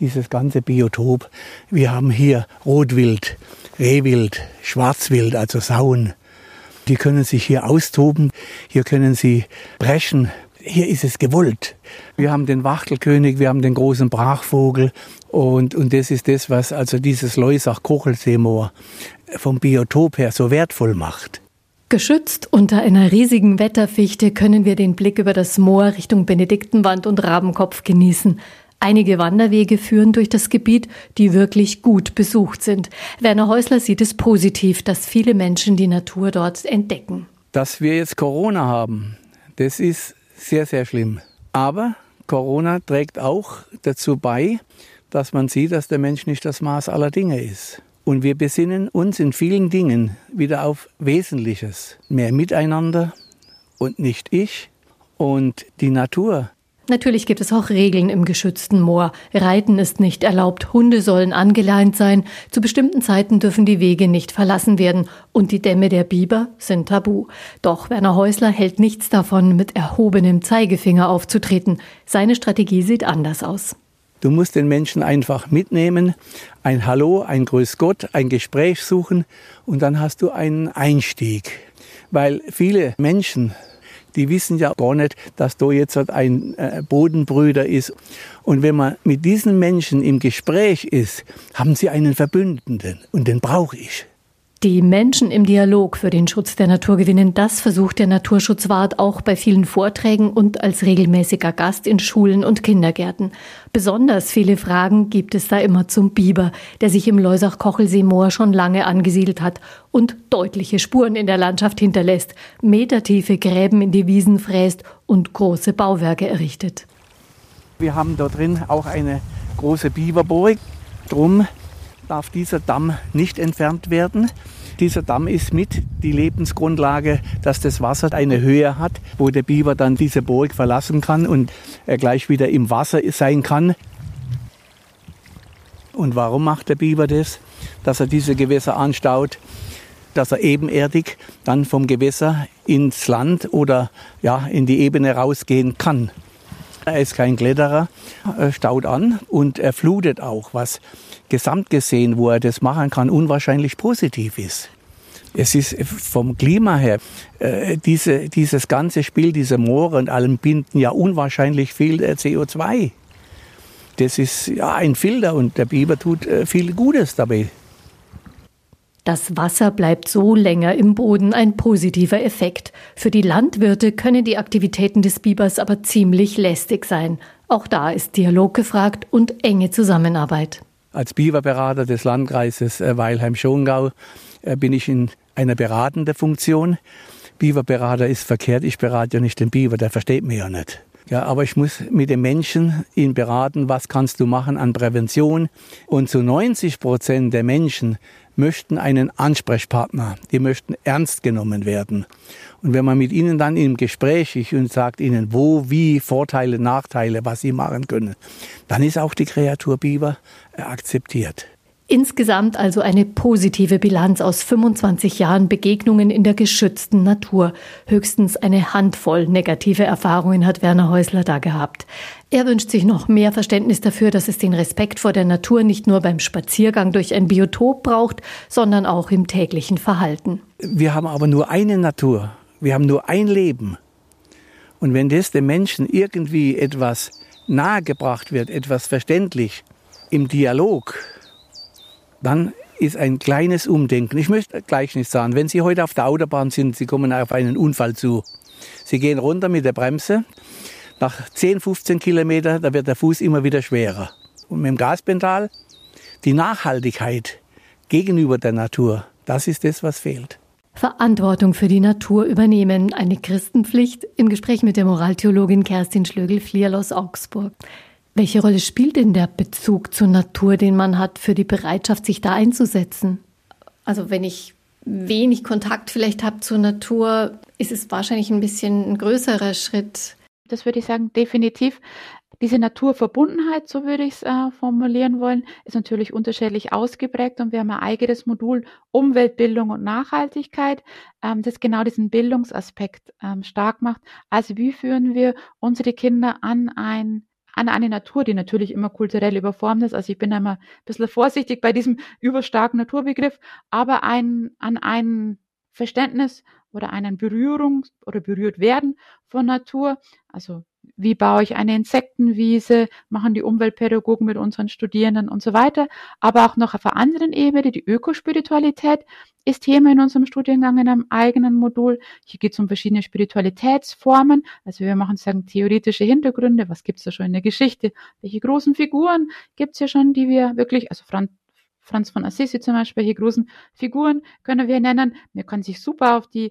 [SPEAKER 9] Dieses ganze Biotop. Wir haben hier Rotwild, Rehwild, Schwarzwild, also Sauen. Die können sich hier austoben, hier können sie brechen. Hier ist es gewollt. Wir haben den Wachtelkönig, wir haben den großen Brachvogel und, und das ist das, was also dieses Leusach-Kochelseemoor vom Biotop her so wertvoll macht.
[SPEAKER 6] Geschützt unter einer riesigen Wetterfichte können wir den Blick über das Moor Richtung Benediktenwand und Rabenkopf genießen. Einige Wanderwege führen durch das Gebiet, die wirklich gut besucht sind. Werner Häusler sieht es positiv, dass viele Menschen die Natur dort entdecken.
[SPEAKER 9] Dass wir jetzt Corona haben, das ist sehr, sehr schlimm. Aber Corona trägt auch dazu bei, dass man sieht, dass der Mensch nicht das Maß aller Dinge ist. Und wir besinnen uns in vielen Dingen wieder auf Wesentliches. Mehr Miteinander und nicht ich. Und die Natur
[SPEAKER 6] Natürlich gibt es auch Regeln im geschützten Moor. Reiten ist nicht erlaubt, Hunde sollen angeleint sein, zu bestimmten Zeiten dürfen die Wege nicht verlassen werden und die Dämme der Biber sind tabu. Doch Werner Häusler hält nichts davon, mit erhobenem Zeigefinger aufzutreten. Seine Strategie sieht anders aus.
[SPEAKER 9] Du musst den Menschen einfach mitnehmen, ein Hallo, ein Grüß Gott, ein Gespräch suchen und dann hast du einen Einstieg. Weil viele Menschen die wissen ja gar nicht, dass da jetzt ein äh, Bodenbrüder ist. Und wenn man mit diesen Menschen im Gespräch ist, haben sie einen Verbündeten und den brauche ich.
[SPEAKER 6] Die Menschen im Dialog für den Schutz der Natur gewinnen, das versucht der Naturschutzwart auch bei vielen Vorträgen und als regelmäßiger Gast in Schulen und Kindergärten. Besonders viele Fragen gibt es da immer zum Biber, der sich im Leusach-Kochelsee-Moor schon lange angesiedelt hat und deutliche Spuren in der Landschaft hinterlässt, metertiefe Gräben in die Wiesen fräst und große Bauwerke errichtet.
[SPEAKER 9] Wir haben dort drin auch eine große Biberburg. Drum darf dieser Damm nicht entfernt werden. Dieser Damm ist mit die Lebensgrundlage, dass das Wasser eine Höhe hat, wo der Biber dann diese Burg verlassen kann und er gleich wieder im Wasser sein kann. Und warum macht der Biber das? Dass er diese Gewässer anstaut, dass er ebenerdig dann vom Gewässer ins Land oder ja, in die Ebene rausgehen kann. Er ist kein Kletterer, er staut an und er flutet auch, was gesamt gesehen, wo er das machen kann, unwahrscheinlich positiv ist. Es ist vom Klima her, äh, diese, dieses ganze Spiel, diese Moore und allem binden ja unwahrscheinlich viel äh, CO2. Das ist ja ein Filter und der Biber tut äh, viel Gutes dabei.
[SPEAKER 6] Das Wasser bleibt so länger im Boden ein positiver Effekt. Für die Landwirte können die Aktivitäten des Bibers aber ziemlich lästig sein. Auch da ist Dialog gefragt und enge Zusammenarbeit.
[SPEAKER 9] Als Biberberater des Landkreises äh, Weilheim-Schongau äh, bin ich in einer beratenden Funktion. Biberberater ist verkehrt, ich berate ja nicht den Biber, der versteht mich ja nicht. Ja, aber ich muss mit den Menschen ihn beraten, was kannst du machen an Prävention. Und zu 90 Prozent der Menschen möchten einen Ansprechpartner, die möchten ernst genommen werden. Und wenn man mit ihnen dann im Gespräch ist und sagt ihnen, wo, wie, Vorteile, Nachteile, was sie machen können, dann ist auch die Kreatur Biber akzeptiert.
[SPEAKER 6] Insgesamt also eine positive Bilanz aus 25 Jahren Begegnungen in der geschützten Natur. Höchstens eine Handvoll negative Erfahrungen hat Werner Häusler da gehabt. Er wünscht sich noch mehr Verständnis dafür, dass es den Respekt vor der Natur nicht nur beim Spaziergang durch ein Biotop braucht, sondern auch im täglichen Verhalten.
[SPEAKER 9] Wir haben aber nur eine Natur. Wir haben nur ein Leben. Und wenn das den Menschen irgendwie etwas nahegebracht wird, etwas verständlich im Dialog, dann ist ein kleines Umdenken. Ich möchte gleich nicht sagen, wenn Sie heute auf der Autobahn sind, Sie kommen auf einen Unfall zu. Sie gehen runter mit der Bremse. Nach 10, 15 Kilometern, da wird der Fuß immer wieder schwerer. Und mit dem Gaspedal, die Nachhaltigkeit gegenüber der Natur, das ist das, was fehlt.
[SPEAKER 6] Verantwortung für die Natur übernehmen, eine Christenpflicht im Gespräch mit der Moraltheologin Kerstin Schlögel-Flierl aus Augsburg. Welche Rolle spielt denn der Bezug zur Natur, den man hat, für die Bereitschaft, sich da einzusetzen? Also wenn ich wenig Kontakt vielleicht habe zur Natur, ist es wahrscheinlich ein bisschen ein größerer Schritt.
[SPEAKER 7] Das würde ich sagen, definitiv. Diese Naturverbundenheit, so würde ich es äh, formulieren wollen, ist natürlich unterschiedlich ausgeprägt und wir haben ein eigenes Modul Umweltbildung und Nachhaltigkeit, ähm, das genau diesen Bildungsaspekt ähm, stark macht. Also wie führen wir unsere Kinder an ein an eine Natur, die natürlich immer kulturell überformt ist. Also ich bin einmal ein bisschen vorsichtig bei diesem überstarken Naturbegriff, aber ein, an ein Verständnis oder einen Berührung oder berührt werden von Natur. Also wie baue ich eine Insektenwiese, machen die Umweltpädagogen mit unseren Studierenden und so weiter. Aber auch noch auf einer anderen Ebene, die Ökospiritualität ist Thema in unserem Studiengang in einem eigenen Modul. Hier geht es um verschiedene Spiritualitätsformen. Also wir machen sozusagen theoretische Hintergründe. Was gibt es da schon in der Geschichte? Welche großen Figuren gibt es ja schon, die wir wirklich, also Franz, Franz von Assisi zum Beispiel, welche großen Figuren können wir nennen. Wir können sich super auf die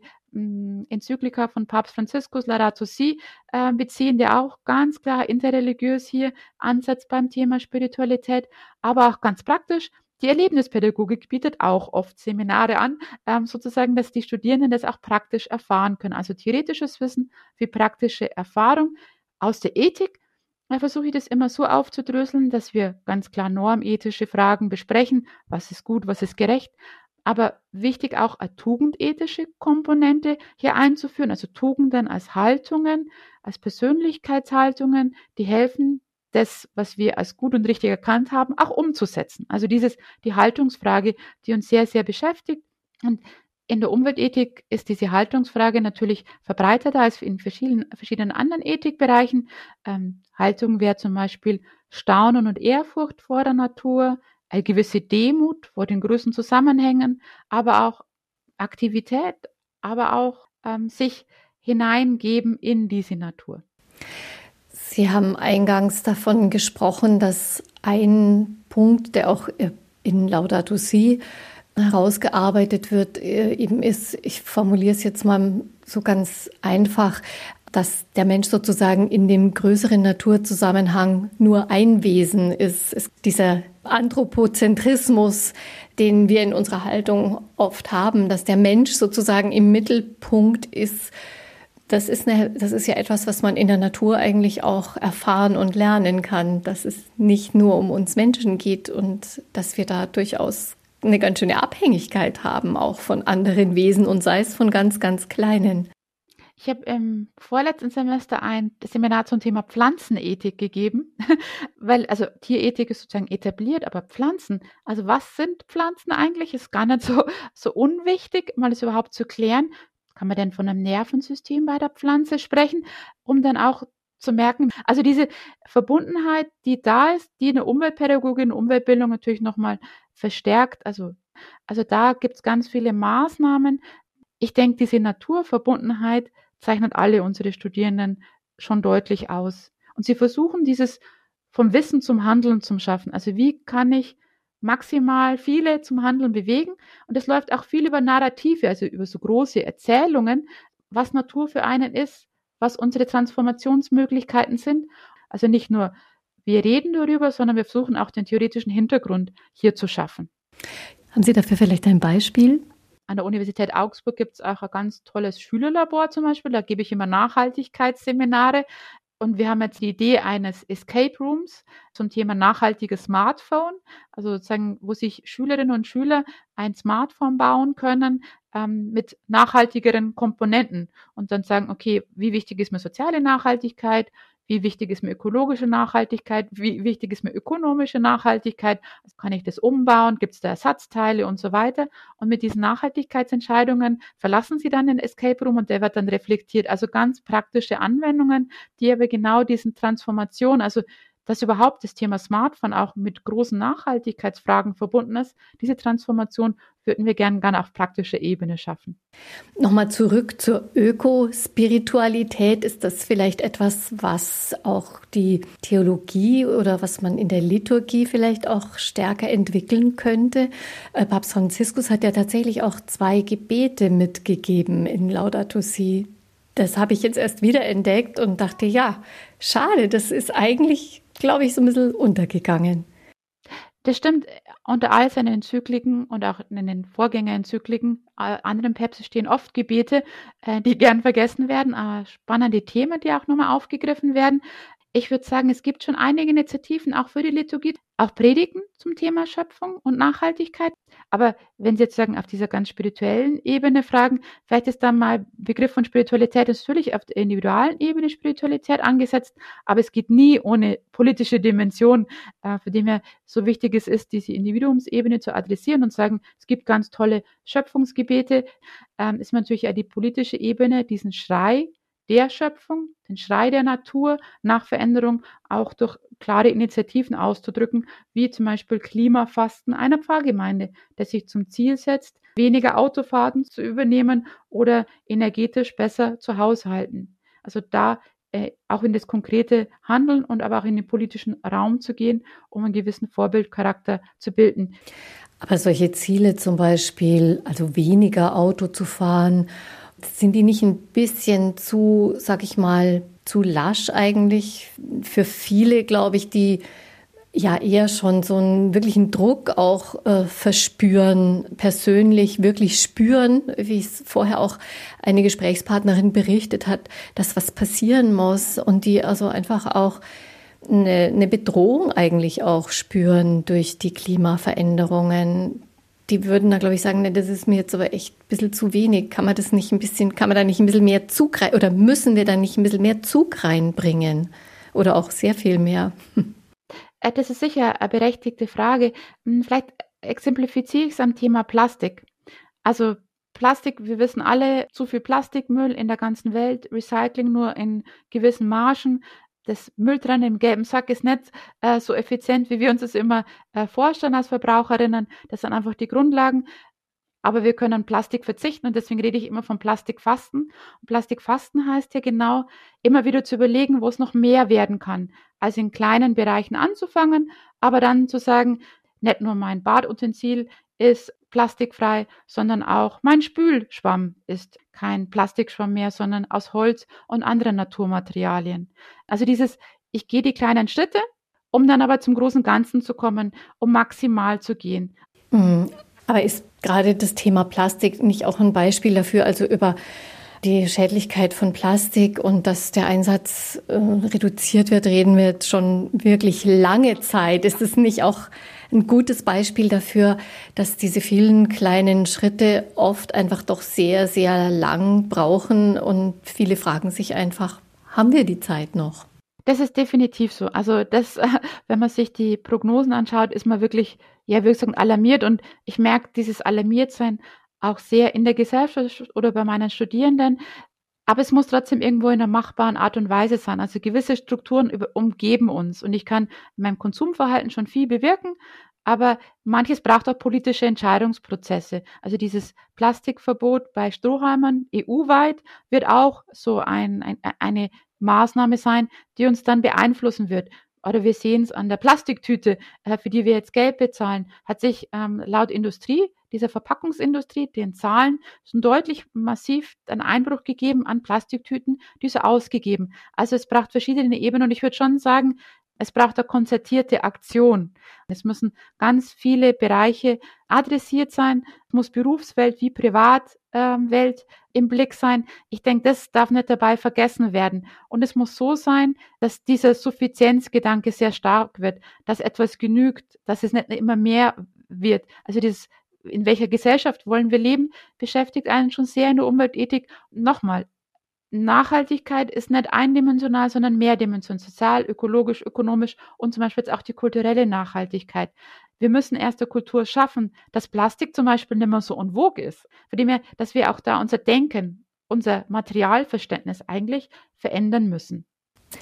[SPEAKER 7] Enzyklika von Papst Franziskus Laudato Si äh, beziehen, der auch ganz klar interreligiös hier ansetzt beim Thema Spiritualität, aber auch ganz praktisch. Die Erlebnispädagogik bietet auch oft Seminare an, ähm, sozusagen, dass die Studierenden das auch praktisch erfahren können. Also theoretisches Wissen wie praktische Erfahrung aus der Ethik. Da versuche ich das immer so aufzudröseln, dass wir ganz klar normethische Fragen besprechen. Was ist gut, was ist gerecht? Aber wichtig auch eine tugendethische Komponente hier einzuführen, also Tugenden als Haltungen, als Persönlichkeitshaltungen, die helfen, das, was wir als gut und richtig erkannt haben, auch umzusetzen. Also dieses, die Haltungsfrage, die uns sehr, sehr beschäftigt. Und in der Umweltethik ist diese Haltungsfrage natürlich verbreiteter als in verschiedenen, verschiedenen anderen Ethikbereichen. Ähm, Haltung wäre zum Beispiel Staunen und Ehrfurcht vor der Natur, eine gewisse Demut vor den größten Zusammenhängen, aber auch Aktivität, aber auch ähm, sich hineingeben in diese Natur.
[SPEAKER 6] Sie haben eingangs davon gesprochen, dass ein Punkt, der auch in Laudato Si herausgearbeitet wird, äh, eben ist, ich formuliere es jetzt mal so ganz einfach, dass der Mensch sozusagen in dem größeren Naturzusammenhang nur ein Wesen ist. ist dieser Anthropozentrismus, den wir in unserer Haltung oft haben, dass der Mensch sozusagen im Mittelpunkt ist. Das ist, eine, das ist ja etwas, was man in der Natur eigentlich auch erfahren und lernen kann, dass es nicht nur um uns Menschen geht und dass wir da durchaus eine ganz schöne Abhängigkeit haben, auch von anderen Wesen und sei es von ganz, ganz kleinen.
[SPEAKER 7] Ich habe im vorletzten Semester ein Seminar zum Thema Pflanzenethik gegeben, weil also Tierethik ist sozusagen etabliert, aber Pflanzen, also was sind Pflanzen eigentlich, ist gar nicht so, so unwichtig, mal das überhaupt zu klären. Kann man denn von einem Nervensystem bei der Pflanze sprechen, um dann auch zu merken, also diese Verbundenheit, die da ist, die eine Umweltpädagogin, Umweltbildung natürlich nochmal verstärkt. Also, also da gibt es ganz viele Maßnahmen. Ich denke, diese Naturverbundenheit zeichnet alle unsere Studierenden schon deutlich aus. Und sie versuchen dieses vom Wissen zum Handeln zum Schaffen. Also wie kann ich maximal viele zum Handeln bewegen? Und es läuft auch viel über Narrative, also über so große Erzählungen, was Natur für einen ist, was unsere Transformationsmöglichkeiten sind. Also nicht nur wir reden darüber, sondern wir versuchen auch den theoretischen Hintergrund hier zu schaffen.
[SPEAKER 6] Haben Sie dafür vielleicht ein Beispiel?
[SPEAKER 7] An der Universität Augsburg gibt es auch ein ganz tolles Schülerlabor zum Beispiel. Da gebe ich immer Nachhaltigkeitsseminare. Und wir haben jetzt die Idee eines Escape Rooms zum Thema nachhaltiges Smartphone, also sozusagen, wo sich Schülerinnen und Schüler ein Smartphone bauen können ähm, mit nachhaltigeren Komponenten und dann sagen, okay, wie wichtig ist mir soziale Nachhaltigkeit, wie wichtig ist mir ökologische Nachhaltigkeit, wie wichtig ist mir ökonomische Nachhaltigkeit, also kann ich das umbauen, gibt es da Ersatzteile und so weiter. Und mit diesen Nachhaltigkeitsentscheidungen verlassen Sie dann den Escape Room und der wird dann reflektiert. Also ganz praktische Anwendungen, die aber genau diesen Transformation, also dass überhaupt das Thema Smartphone auch mit großen Nachhaltigkeitsfragen verbunden ist, diese Transformation würden wir gerne gerne auf praktischer Ebene schaffen.
[SPEAKER 6] Nochmal zurück zur Ökospiritualität. Ist das vielleicht etwas, was auch die Theologie oder was man in der Liturgie vielleicht auch stärker entwickeln könnte? Äh, Papst Franziskus hat ja tatsächlich auch zwei Gebete mitgegeben in Laudato Si. Das habe ich jetzt erst wieder entdeckt und dachte, ja, schade, das ist eigentlich glaube ich, so ein bisschen untergegangen.
[SPEAKER 7] Das stimmt. Unter all seinen Enzykliken und auch in den Vorgängerenzykliken, äh, anderen Päpste stehen oft Gebete, äh, die gern vergessen werden, aber spannende Themen, die auch nochmal aufgegriffen werden. Ich würde sagen, es gibt schon einige Initiativen auch für die Liturgie, auch Predigen zum Thema Schöpfung und Nachhaltigkeit. Aber wenn Sie jetzt sagen, auf dieser ganz spirituellen Ebene fragen, vielleicht ist da mal Begriff von Spiritualität natürlich auf der individualen Ebene Spiritualität angesetzt, aber es geht nie ohne politische Dimension, äh, für die mir so wichtig es ist, diese Individuumsebene zu adressieren und sagen, es gibt ganz tolle Schöpfungsgebete, ähm, ist natürlich auch die politische Ebene, diesen Schrei der Schöpfung, den Schrei der Natur nach Veränderung auch durch klare Initiativen auszudrücken, wie zum Beispiel Klimafasten einer Pfarrgemeinde, der sich zum Ziel setzt, weniger Autofahrten zu übernehmen oder energetisch besser zu haushalten. Also da äh, auch in das konkrete Handeln und aber auch in den politischen Raum zu gehen, um einen gewissen Vorbildcharakter zu bilden.
[SPEAKER 6] Aber solche Ziele zum Beispiel, also weniger Auto zu fahren sind die nicht ein bisschen zu, sag ich mal, zu lasch eigentlich? Für viele, glaube ich, die ja eher schon so einen wirklichen Druck auch äh, verspüren, persönlich wirklich spüren, wie es vorher auch eine Gesprächspartnerin berichtet hat, dass was passieren muss und die also einfach auch eine, eine Bedrohung eigentlich auch spüren durch die Klimaveränderungen, die würden da, glaube ich, sagen, ne, das ist mir jetzt aber echt ein bisschen zu wenig. Kann man das nicht ein bisschen, kann man da nicht ein bisschen mehr Zug rein, oder müssen wir da nicht ein bisschen mehr Zug reinbringen? Oder auch sehr viel mehr?
[SPEAKER 7] Äh, das ist sicher eine berechtigte Frage. Hm, vielleicht exemplifiziere ich es am Thema Plastik. Also Plastik, wir wissen alle, zu viel Plastikmüll in der ganzen Welt, Recycling nur in gewissen Margen. Das Mülltrennen im gelben Sack ist nicht äh, so effizient, wie wir uns das immer äh, vorstellen als Verbraucherinnen. Das sind einfach die Grundlagen. Aber wir können Plastik verzichten und deswegen rede ich immer von Plastikfasten. Und Plastikfasten heißt ja genau, immer wieder zu überlegen, wo es noch mehr werden kann. Also in kleinen Bereichen anzufangen, aber dann zu sagen, nicht nur mein Badutensil ist plastikfrei, sondern auch mein Spülschwamm ist kein Plastikschwamm mehr, sondern aus Holz und anderen Naturmaterialien. Also dieses, ich gehe die kleinen Schritte, um dann aber zum großen Ganzen zu kommen, um maximal zu gehen.
[SPEAKER 6] Mhm. Aber ist gerade das Thema Plastik nicht auch ein Beispiel dafür, also über die Schädlichkeit von Plastik und dass der Einsatz äh, reduziert wird, reden wir jetzt schon wirklich lange Zeit. Ist es nicht auch ein gutes Beispiel dafür, dass diese vielen kleinen Schritte oft einfach doch sehr, sehr lang brauchen und viele fragen sich einfach, haben wir die Zeit noch?
[SPEAKER 7] Das ist definitiv so. Also das, wenn man sich die Prognosen anschaut, ist man wirklich ja, gesagt, alarmiert und ich merke dieses Alarmiertsein auch sehr in der Gesellschaft oder bei meinen Studierenden. Aber es muss trotzdem irgendwo in einer machbaren Art und Weise sein. Also gewisse Strukturen umgeben uns und ich kann in meinem Konsumverhalten schon viel bewirken, aber manches braucht auch politische Entscheidungsprozesse. Also dieses Plastikverbot bei Strohhalmern EU-weit wird auch so ein, ein, eine Maßnahme sein, die uns dann beeinflussen wird oder wir sehen es an der Plastiktüte, äh, für die wir jetzt Geld bezahlen, hat sich ähm, laut Industrie, dieser Verpackungsindustrie, den Zahlen schon deutlich massiv einen Einbruch gegeben an Plastiktüten, diese ausgegeben. Also es braucht verschiedene Ebenen und ich würde schon sagen, es braucht eine konzertierte Aktion. Es müssen ganz viele Bereiche adressiert sein. Es muss Berufswelt wie Privatwelt ähm, im Blick sein. Ich denke, das darf nicht dabei vergessen werden. Und es muss so sein, dass dieser Suffizienzgedanke sehr stark wird, dass etwas genügt, dass es nicht immer mehr wird. Also dieses in welcher Gesellschaft wollen wir leben, beschäftigt einen schon sehr in der Umweltethik. Nochmal, Nachhaltigkeit ist nicht eindimensional, sondern mehrdimensional, sozial, ökologisch, ökonomisch und zum Beispiel jetzt auch die kulturelle Nachhaltigkeit. Wir müssen erst eine Kultur schaffen, dass Plastik zum Beispiel nicht mehr so en ist. Von dem her, dass wir auch da unser Denken, unser Materialverständnis eigentlich verändern müssen.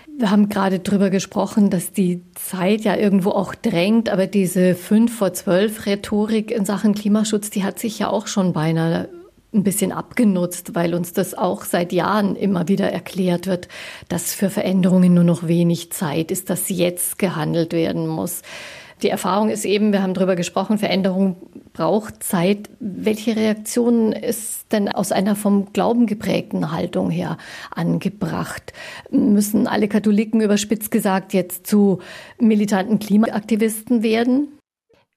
[SPEAKER 6] Wir haben gerade drüber gesprochen, dass die Zeit ja irgendwo auch drängt, aber diese 5 vor 12 Rhetorik in Sachen Klimaschutz, die hat sich ja auch schon beinahe ein bisschen abgenutzt, weil uns das auch seit Jahren immer wieder erklärt wird, dass für Veränderungen nur noch wenig Zeit ist, dass jetzt gehandelt werden muss. Die Erfahrung ist eben, wir haben darüber gesprochen, Veränderung braucht Zeit. Welche Reaktion ist denn aus einer vom Glauben geprägten Haltung her angebracht? Müssen alle Katholiken überspitzt gesagt jetzt zu militanten Klimaaktivisten werden?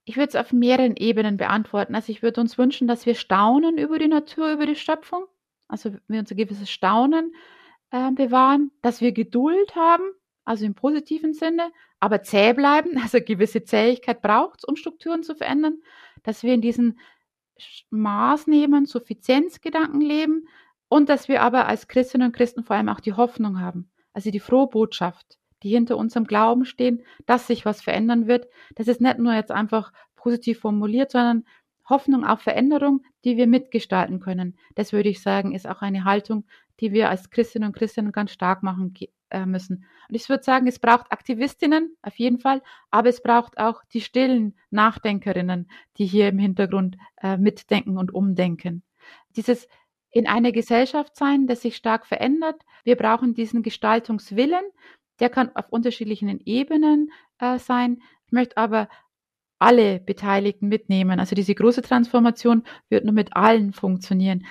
[SPEAKER 7] Ich würde es auf mehreren Ebenen beantworten. Also ich würde uns wünschen, dass wir staunen über die Natur, über die Schöpfung. Also wir uns ein gewisses Staunen äh, bewahren, dass wir Geduld haben, also im positiven Sinne, aber zäh bleiben, also gewisse Zähigkeit braucht es, um Strukturen zu verändern, dass wir in diesen Maßnehmen Suffizienzgedanken leben und dass wir aber als Christinnen und Christen vor allem auch die Hoffnung haben, also die frohe Botschaft, die hinter unserem Glauben stehen, dass sich was verändern wird. Das ist nicht nur jetzt einfach positiv formuliert, sondern Hoffnung auf Veränderung, die wir mitgestalten können. Das würde ich sagen, ist auch eine Haltung, die wir als Christinnen und Christen ganz stark machen äh, müssen. Und ich würde sagen, es braucht Aktivistinnen auf jeden Fall, aber es braucht auch die stillen Nachdenkerinnen, die hier im Hintergrund äh, mitdenken und umdenken. Dieses in einer Gesellschaft sein, das sich stark verändert. Wir brauchen diesen Gestaltungswillen. Der kann auf unterschiedlichen Ebenen äh, sein. Ich möchte aber alle Beteiligten mitnehmen. Also diese große Transformation wird nur mit allen funktionieren.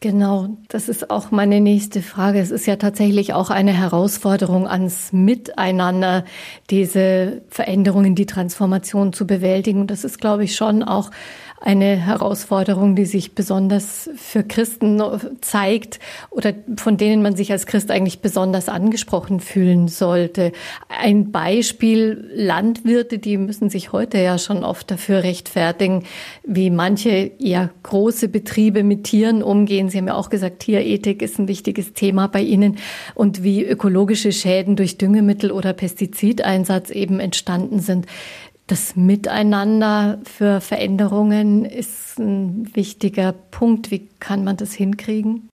[SPEAKER 6] Genau, das ist auch meine nächste Frage. Es ist ja tatsächlich auch eine Herausforderung ans Miteinander, diese Veränderungen, die Transformation zu bewältigen. Das ist, glaube ich, schon auch eine Herausforderung, die sich besonders für Christen zeigt oder von denen man sich als Christ eigentlich besonders angesprochen fühlen sollte. Ein Beispiel, Landwirte, die müssen sich heute ja schon oft dafür rechtfertigen, wie manche eher große Betriebe mit Tieren umgehen. Sie haben ja auch gesagt, Tierethik ist ein wichtiges Thema bei Ihnen und wie ökologische Schäden durch Düngemittel oder Pestizideinsatz eben entstanden sind das Miteinander für Veränderungen ist ein wichtiger Punkt. Wie kann man das hinkriegen?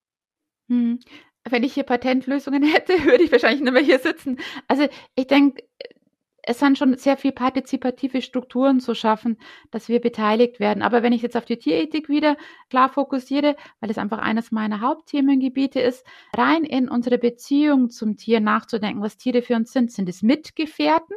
[SPEAKER 7] Hm. wenn ich hier Patentlösungen hätte, würde ich wahrscheinlich nicht mehr hier sitzen. Also ich denke, es sind schon sehr viel partizipative Strukturen zu schaffen, dass wir beteiligt werden. Aber wenn ich jetzt auf die Tierethik wieder klar fokussiere, weil es einfach eines meiner Hauptthemengebiete ist, rein in unsere Beziehung zum Tier nachzudenken, was Tiere für uns sind. Sind es Mitgefährten?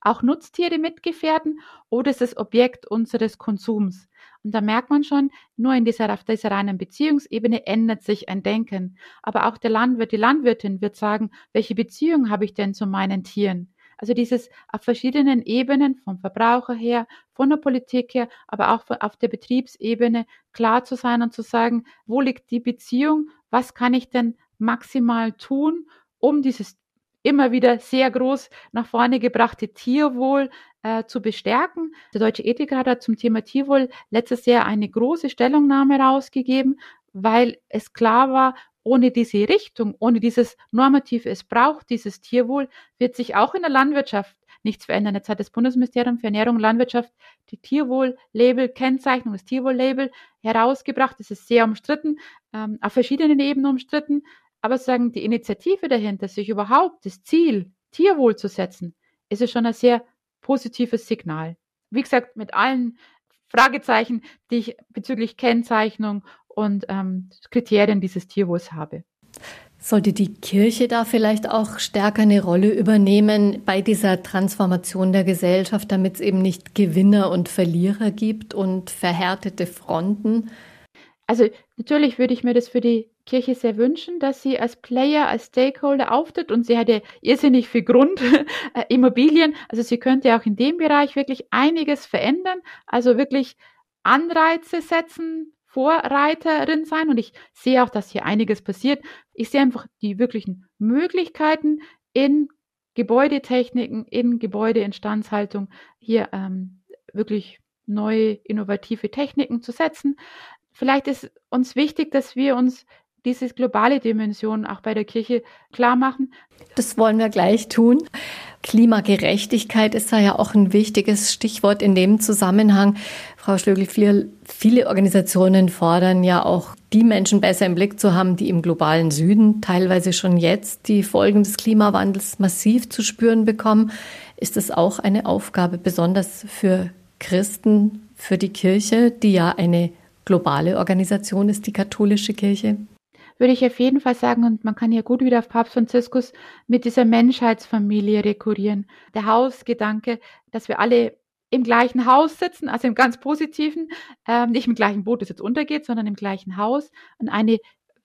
[SPEAKER 7] Auch Nutztiere Mitgefährten oder ist es Objekt unseres Konsums? Und da merkt man schon, nur in dieser, auf dieser reinen Beziehungsebene ändert sich ein Denken. Aber auch der Landwirt, die Landwirtin wird sagen, welche Beziehung habe ich denn zu meinen Tieren? Also dieses auf verschiedenen Ebenen, vom Verbraucher her, von der Politik her, aber auch auf der Betriebsebene klar zu sein und zu sagen, wo liegt die Beziehung? Was kann ich denn maximal tun, um dieses immer wieder sehr groß nach vorne gebrachte Tierwohl äh, zu bestärken. Der Deutsche Ethikrat hat zum Thema Tierwohl letztes Jahr eine große Stellungnahme rausgegeben, weil es klar war, ohne diese Richtung, ohne dieses Normative, es braucht dieses Tierwohl, wird sich auch in der Landwirtschaft nichts verändern. Jetzt hat das Bundesministerium für Ernährung und Landwirtschaft die Tierwohl-Label, Kennzeichnung, das Tierwohl-Label herausgebracht. Das ist sehr umstritten, ähm, auf verschiedenen Ebenen umstritten. Aber sagen, die Initiative dahinter, sich überhaupt das Ziel, Tierwohl zu setzen, ist es schon ein sehr positives Signal. Wie gesagt, mit allen Fragezeichen, die ich bezüglich Kennzeichnung und ähm, Kriterien dieses Tierwohls habe.
[SPEAKER 6] Sollte die Kirche da vielleicht auch stärker eine Rolle übernehmen bei dieser Transformation der Gesellschaft, damit es eben nicht Gewinner und Verlierer gibt und verhärtete Fronten?
[SPEAKER 7] Also natürlich würde ich mir das für die Kirche sehr wünschen, dass sie als Player, als Stakeholder auftritt und sie hat ja irrsinnig viel Grund, äh, Immobilien, also sie könnte auch in dem Bereich wirklich einiges verändern, also wirklich Anreize setzen, Vorreiterin sein und ich sehe auch, dass hier einiges passiert. Ich sehe einfach die wirklichen Möglichkeiten in Gebäudetechniken, in Gebäudeinstandshaltung hier ähm, wirklich neue, innovative Techniken zu setzen. Vielleicht ist uns wichtig, dass wir uns diese globale Dimension auch bei der Kirche klar machen.
[SPEAKER 6] Das wollen wir gleich tun. Klimagerechtigkeit ist da ja auch ein wichtiges Stichwort in dem Zusammenhang. Frau Schlögl, viele, viele Organisationen fordern ja auch, die Menschen besser im Blick zu haben, die im globalen Süden teilweise schon jetzt die Folgen des Klimawandels massiv zu spüren bekommen. Ist das auch eine Aufgabe besonders für Christen, für die Kirche, die ja eine globale Organisation ist, die katholische Kirche?
[SPEAKER 7] Würde ich auf jeden Fall sagen, und man kann ja gut wieder auf Papst Franziskus mit dieser Menschheitsfamilie rekurrieren. Der Hausgedanke, dass wir alle im gleichen Haus sitzen, also im ganz positiven, ähm, nicht im gleichen Boot, das jetzt untergeht, sondern im gleichen Haus und eine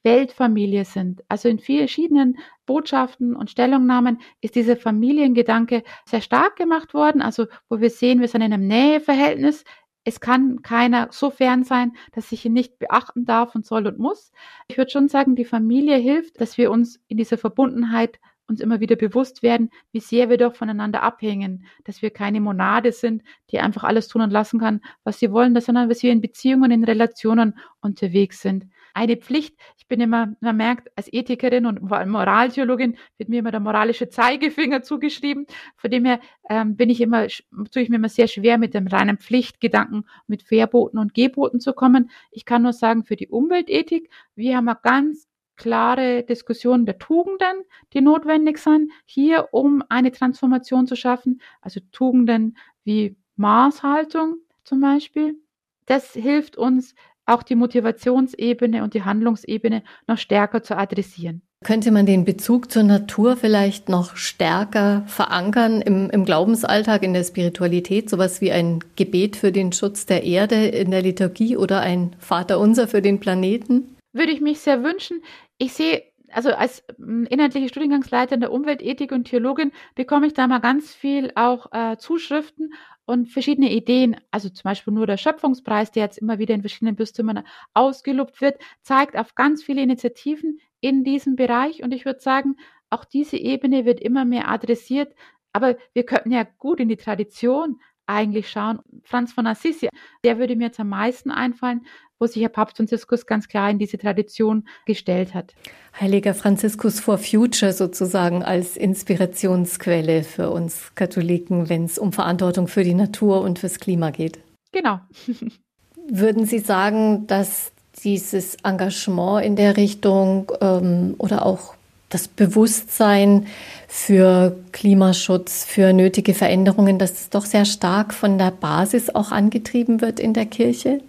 [SPEAKER 7] Weltfamilie sind. Also in verschiedenen Botschaften und Stellungnahmen ist dieser Familiengedanke sehr stark gemacht worden. Also wo wir sehen, wir sind in einem Näheverhältnis es kann keiner so fern sein, dass ich ihn nicht beachten darf und soll und muss. Ich würde schon sagen, die Familie hilft, dass wir uns in dieser Verbundenheit uns immer wieder bewusst werden, wie sehr wir doch voneinander abhängen, dass wir keine Monade sind, die einfach alles tun und lassen kann, was sie wollen, sondern dass wir in Beziehungen, in Relationen unterwegs sind eine Pflicht. Ich bin immer, man merkt, als Ethikerin und vor allem Moraltheologin wird mir immer der moralische Zeigefinger zugeschrieben. Von dem her ähm, bin ich immer, tue ich mir immer sehr schwer, mit dem reinen Pflichtgedanken, mit Verboten und Geboten zu kommen. Ich kann nur sagen, für die Umweltethik, wir haben eine ganz klare Diskussion der Tugenden, die notwendig sind, hier um eine Transformation zu schaffen. Also Tugenden wie Maßhaltung zum Beispiel. Das hilft uns, auch die Motivationsebene und die Handlungsebene noch stärker zu adressieren.
[SPEAKER 6] Könnte man den Bezug zur Natur vielleicht noch stärker verankern im, im, Glaubensalltag, in der Spiritualität, sowas wie ein Gebet für den Schutz der Erde in der Liturgie oder ein Vaterunser für den Planeten?
[SPEAKER 7] Würde ich mich sehr wünschen. Ich sehe, also als hm, inhaltliche Studiengangsleiterin der Umweltethik und Theologin bekomme ich da mal ganz viel auch äh, Zuschriften und verschiedene Ideen, also zum Beispiel nur der Schöpfungspreis, der jetzt immer wieder in verschiedenen Bistümern ausgelobt wird, zeigt auf ganz viele Initiativen in diesem Bereich. Und ich würde sagen, auch diese Ebene wird immer mehr adressiert. Aber wir könnten ja gut in die Tradition eigentlich schauen. Franz von Assisi, der würde mir jetzt am meisten einfallen, wo sich Herr Papst Franziskus ganz klar in diese Tradition gestellt hat.
[SPEAKER 6] Heiliger Franziskus for Future sozusagen als Inspirationsquelle für uns Katholiken, wenn es um Verantwortung für die Natur und fürs Klima geht.
[SPEAKER 7] Genau.
[SPEAKER 6] Würden Sie sagen, dass dieses Engagement in der Richtung ähm, oder auch das Bewusstsein für Klimaschutz, für nötige Veränderungen, dass es doch sehr stark von der Basis auch angetrieben wird in der Kirche?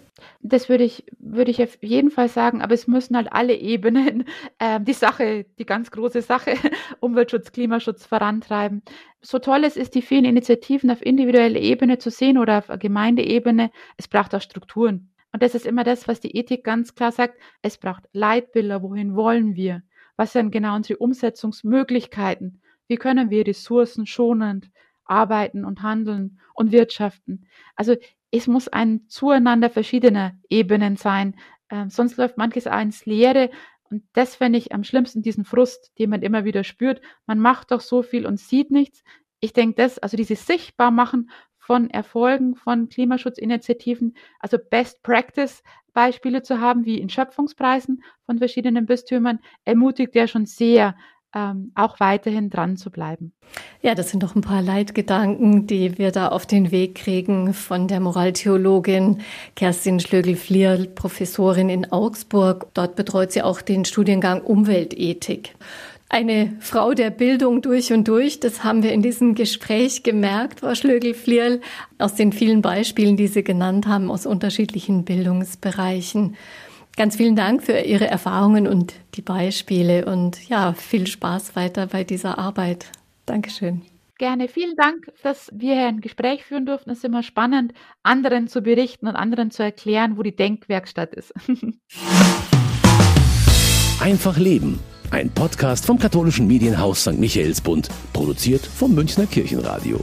[SPEAKER 7] Das würde ich, würde ich auf jeden Fall sagen, aber es müssen halt alle Ebenen äh, die Sache, die ganz große Sache, Umweltschutz, Klimaschutz vorantreiben. So toll es ist, die vielen Initiativen auf individueller Ebene zu sehen oder auf Gemeindeebene, es braucht auch Strukturen. Und das ist immer das, was die Ethik ganz klar sagt. Es braucht Leitbilder, wohin wollen wir? Was sind genau unsere Umsetzungsmöglichkeiten? Wie können wir ressourcenschonend arbeiten und handeln und wirtschaften? Also es muss ein Zueinander verschiedener Ebenen sein. Ähm, sonst läuft manches auch ins Leere. Und das fände ich am schlimmsten, diesen Frust, den man immer wieder spürt. Man macht doch so viel und sieht nichts. Ich denke, das, also dieses Sichtbarmachen von Erfolgen von Klimaschutzinitiativen, also Best Practice Beispiele zu haben, wie in Schöpfungspreisen von verschiedenen Bistümern, ermutigt ja schon sehr, ähm, auch weiterhin dran zu bleiben.
[SPEAKER 6] Ja, das sind doch ein paar Leitgedanken, die wir da auf den Weg kriegen von der Moraltheologin Kerstin Schlögel-Flier, Professorin in Augsburg. Dort betreut sie auch den Studiengang Umweltethik. Eine Frau der Bildung durch und durch, das haben wir in diesem Gespräch gemerkt, Frau Schlögel-Flierl, aus den vielen Beispielen, die Sie genannt haben, aus unterschiedlichen Bildungsbereichen. Ganz vielen Dank für Ihre Erfahrungen und die Beispiele und ja, viel Spaß weiter bei dieser Arbeit. Dankeschön.
[SPEAKER 7] Gerne. Vielen Dank, dass wir hier ein Gespräch führen durften. Es ist immer spannend, anderen zu berichten und anderen zu erklären, wo die Denkwerkstatt ist.
[SPEAKER 1] Einfach leben. Ein Podcast vom katholischen Medienhaus St. Michaelsbund, produziert vom Münchner Kirchenradio.